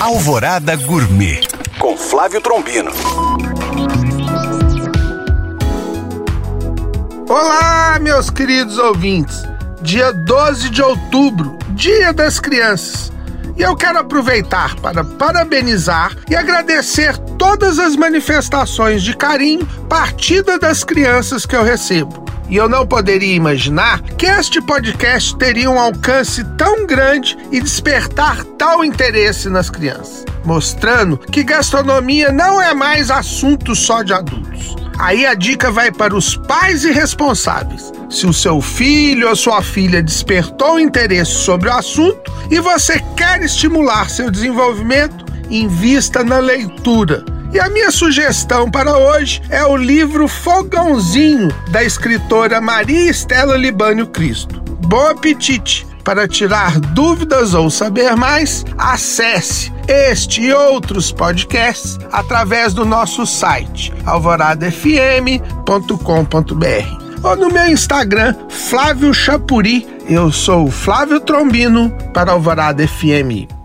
Alvorada Gourmet com Flávio Trombino. Olá, meus queridos ouvintes. Dia 12 de outubro, Dia das Crianças. E eu quero aproveitar para parabenizar e agradecer todas as manifestações de carinho partida das crianças que eu recebo. E eu não poderia imaginar que este podcast teria um alcance tão grande e despertar tal interesse nas crianças, mostrando que gastronomia não é mais assunto só de adultos. Aí a dica vai para os pais e responsáveis. Se o seu filho ou sua filha despertou interesse sobre o assunto e você quer estimular seu desenvolvimento, invista na leitura e a minha sugestão para hoje é o livro Fogãozinho, da escritora Maria Estela Libânio Cristo. Bom apetite! Para tirar dúvidas ou saber mais, acesse este e outros podcasts através do nosso site alvoradafm.com.br ou no meu Instagram, Flávio Chapuri. Eu sou Flávio Trombino para Alvorada FM.